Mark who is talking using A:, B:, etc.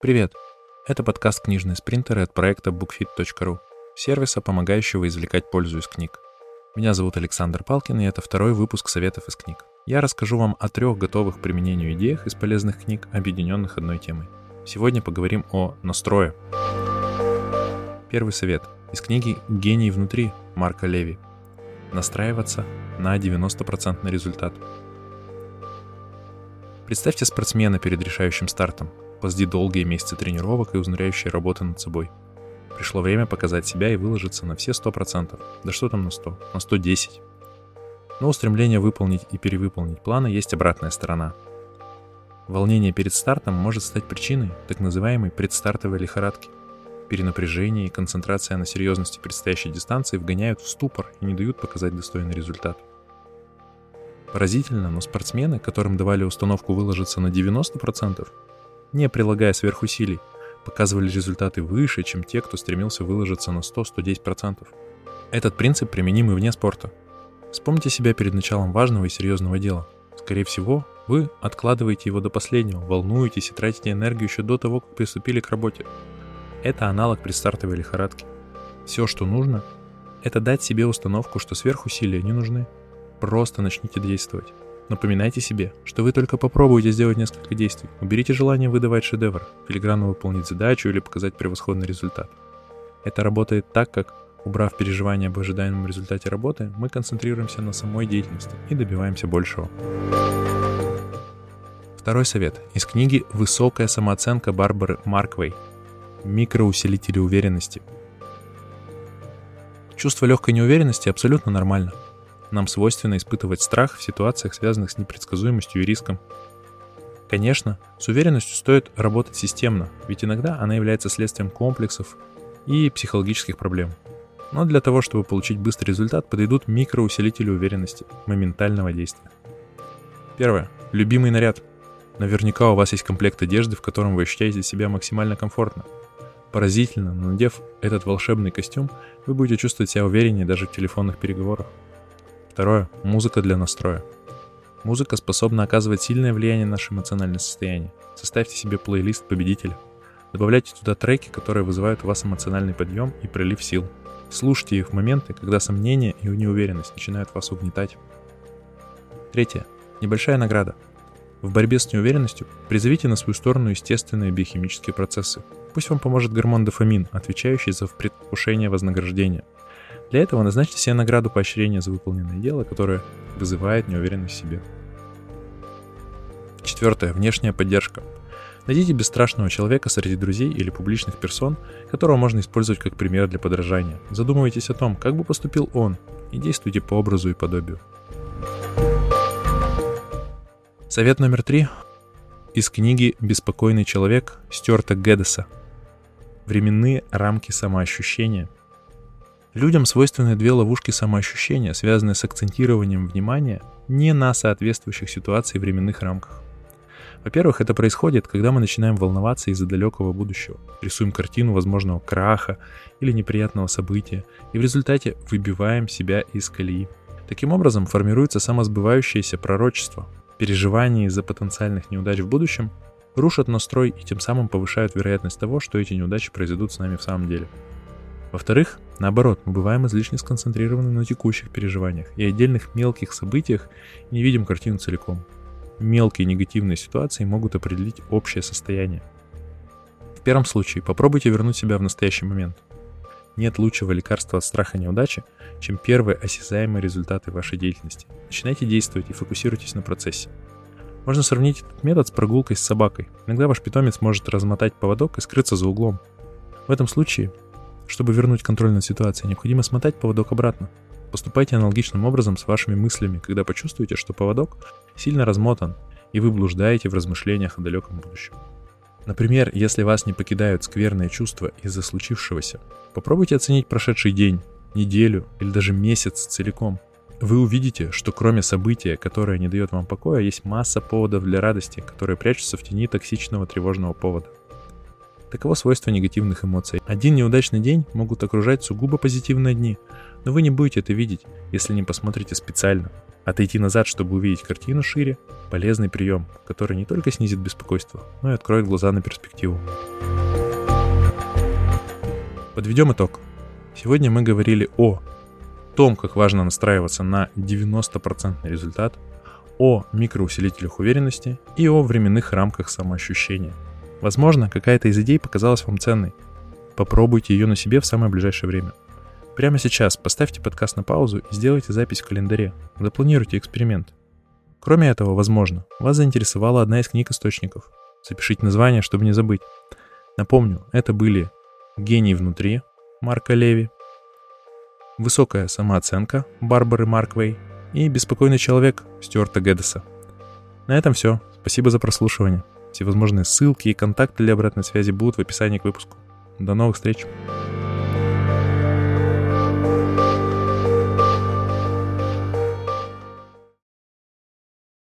A: Привет! Это подкаст «Книжные спринтеры» от проекта bookfit.ru, сервиса, помогающего извлекать пользу из книг. Меня зовут Александр Палкин, и это второй выпуск советов из книг. Я расскажу вам о трех готовых к применению идеях из полезных книг, объединенных одной темой. Сегодня поговорим о настрое. Первый совет из книги «Гений внутри» Марка Леви. Настраиваться на 90% результат. Представьте спортсмена перед решающим стартом – позади долгие месяцы тренировок и изнуряющей работы над собой. Пришло время показать себя и выложиться на все 100%. Да что там на 100? На 110. Но у стремления выполнить и перевыполнить планы есть обратная сторона. Волнение перед стартом может стать причиной так называемой предстартовой лихорадки. Перенапряжение и концентрация на серьезности предстоящей дистанции вгоняют в ступор и не дают показать достойный результат. Поразительно, но спортсмены, которым давали установку выложиться на 90%, не прилагая сверхусилий, показывали результаты выше, чем те, кто стремился выложиться на 100-110%. Этот принцип применим и вне спорта. Вспомните себя перед началом важного и серьезного дела. Скорее всего, вы откладываете его до последнего, волнуетесь и тратите энергию еще до того, как приступили к работе. Это аналог предстартовой лихорадки. Все, что нужно, это дать себе установку, что сверхусилия не нужны. Просто начните действовать. Напоминайте себе, что вы только попробуете сделать несколько действий. Уберите желание выдавать шедевр, филигранно выполнить задачу или показать превосходный результат. Это работает так, как, убрав переживания об ожидаемом результате работы, мы концентрируемся на самой деятельности и добиваемся большего. Второй совет из книги «Высокая самооценка» Барбары Марквей. Микроусилители уверенности. Чувство легкой неуверенности абсолютно нормально – нам свойственно испытывать страх в ситуациях, связанных с непредсказуемостью и риском. Конечно, с уверенностью стоит работать системно, ведь иногда она является следствием комплексов и психологических проблем. Но для того, чтобы получить быстрый результат, подойдут микроусилители уверенности, моментального действия. Первое. Любимый наряд. Наверняка у вас есть комплект одежды, в котором вы ощущаете себя максимально комфортно. Поразительно, но надев этот волшебный костюм, вы будете чувствовать себя увереннее даже в телефонных переговорах. Второе – музыка для настроя. Музыка способна оказывать сильное влияние на наше эмоциональное состояние. Составьте себе плейлист победителя. Добавляйте туда треки, которые вызывают у вас эмоциональный подъем и прилив сил. Слушайте их в моменты, когда сомнения и неуверенность начинают вас угнетать. Третье. Небольшая награда. В борьбе с неуверенностью призовите на свою сторону естественные биохимические процессы. Пусть вам поможет гормон дофамин, отвечающий за предвкушение вознаграждения – для этого назначьте себе награду поощрения за выполненное дело, которое вызывает неуверенность в себе. Четвертое. Внешняя поддержка. Найдите бесстрашного человека среди друзей или публичных персон, которого можно использовать как пример для подражания. Задумывайтесь о том, как бы поступил он, и действуйте по образу и подобию. Совет номер три из книги «Беспокойный человек» Стюарта Гэдеса. Временные рамки самоощущения – Людям свойственны две ловушки самоощущения, связанные с акцентированием внимания не на соответствующих ситуации временных рамках. Во-первых, это происходит, когда мы начинаем волноваться из-за далекого будущего, рисуем картину возможного краха или неприятного события, и в результате выбиваем себя из колеи. Таким образом, формируется самосбывающееся пророчество. Переживания из-за потенциальных неудач в будущем рушат настрой и тем самым повышают вероятность того, что эти неудачи произойдут с нами в самом деле. Во-вторых, наоборот, мы бываем излишне сконцентрированы на текущих переживаниях и отдельных мелких событиях и не видим картину целиком. Мелкие негативные ситуации могут определить общее состояние. В первом случае попробуйте вернуть себя в настоящий момент. Нет лучшего лекарства от страха неудачи, чем первые осязаемые результаты вашей деятельности. Начинайте действовать и фокусируйтесь на процессе. Можно сравнить этот метод с прогулкой с собакой. Иногда ваш питомец может размотать поводок и скрыться за углом. В этом случае чтобы вернуть контроль над ситуацией, необходимо смотать поводок обратно. Поступайте аналогичным образом с вашими мыслями, когда почувствуете, что поводок сильно размотан, и вы блуждаете в размышлениях о далеком будущем. Например, если вас не покидают скверные чувства из-за случившегося, попробуйте оценить прошедший день, неделю или даже месяц целиком. Вы увидите, что кроме события, которое не дает вам покоя, есть масса поводов для радости, которые прячутся в тени токсичного тревожного повода. Таково свойство негативных эмоций. Один неудачный день могут окружать сугубо позитивные дни, но вы не будете это видеть, если не посмотрите специально. Отойти назад, чтобы увидеть картину шире – полезный прием, который не только снизит беспокойство, но и откроет глаза на перспективу. Подведем итог. Сегодня мы говорили о том, как важно настраиваться на 90% результат, о микроусилителях уверенности и о временных рамках самоощущения – Возможно, какая-то из идей показалась вам ценной. Попробуйте ее на себе в самое ближайшее время. Прямо сейчас поставьте подкаст на паузу и сделайте запись в календаре. Запланируйте эксперимент. Кроме этого, возможно, вас заинтересовала одна из книг источников. Запишите название, чтобы не забыть. Напомню, это были «Гений внутри» Марка Леви, «Высокая самооценка» Барбары Марквей и «Беспокойный человек» Стюарта Гэддеса. На этом все. Спасибо за прослушивание. Всевозможные ссылки и контакты для обратной связи будут в описании к выпуску. До новых встреч!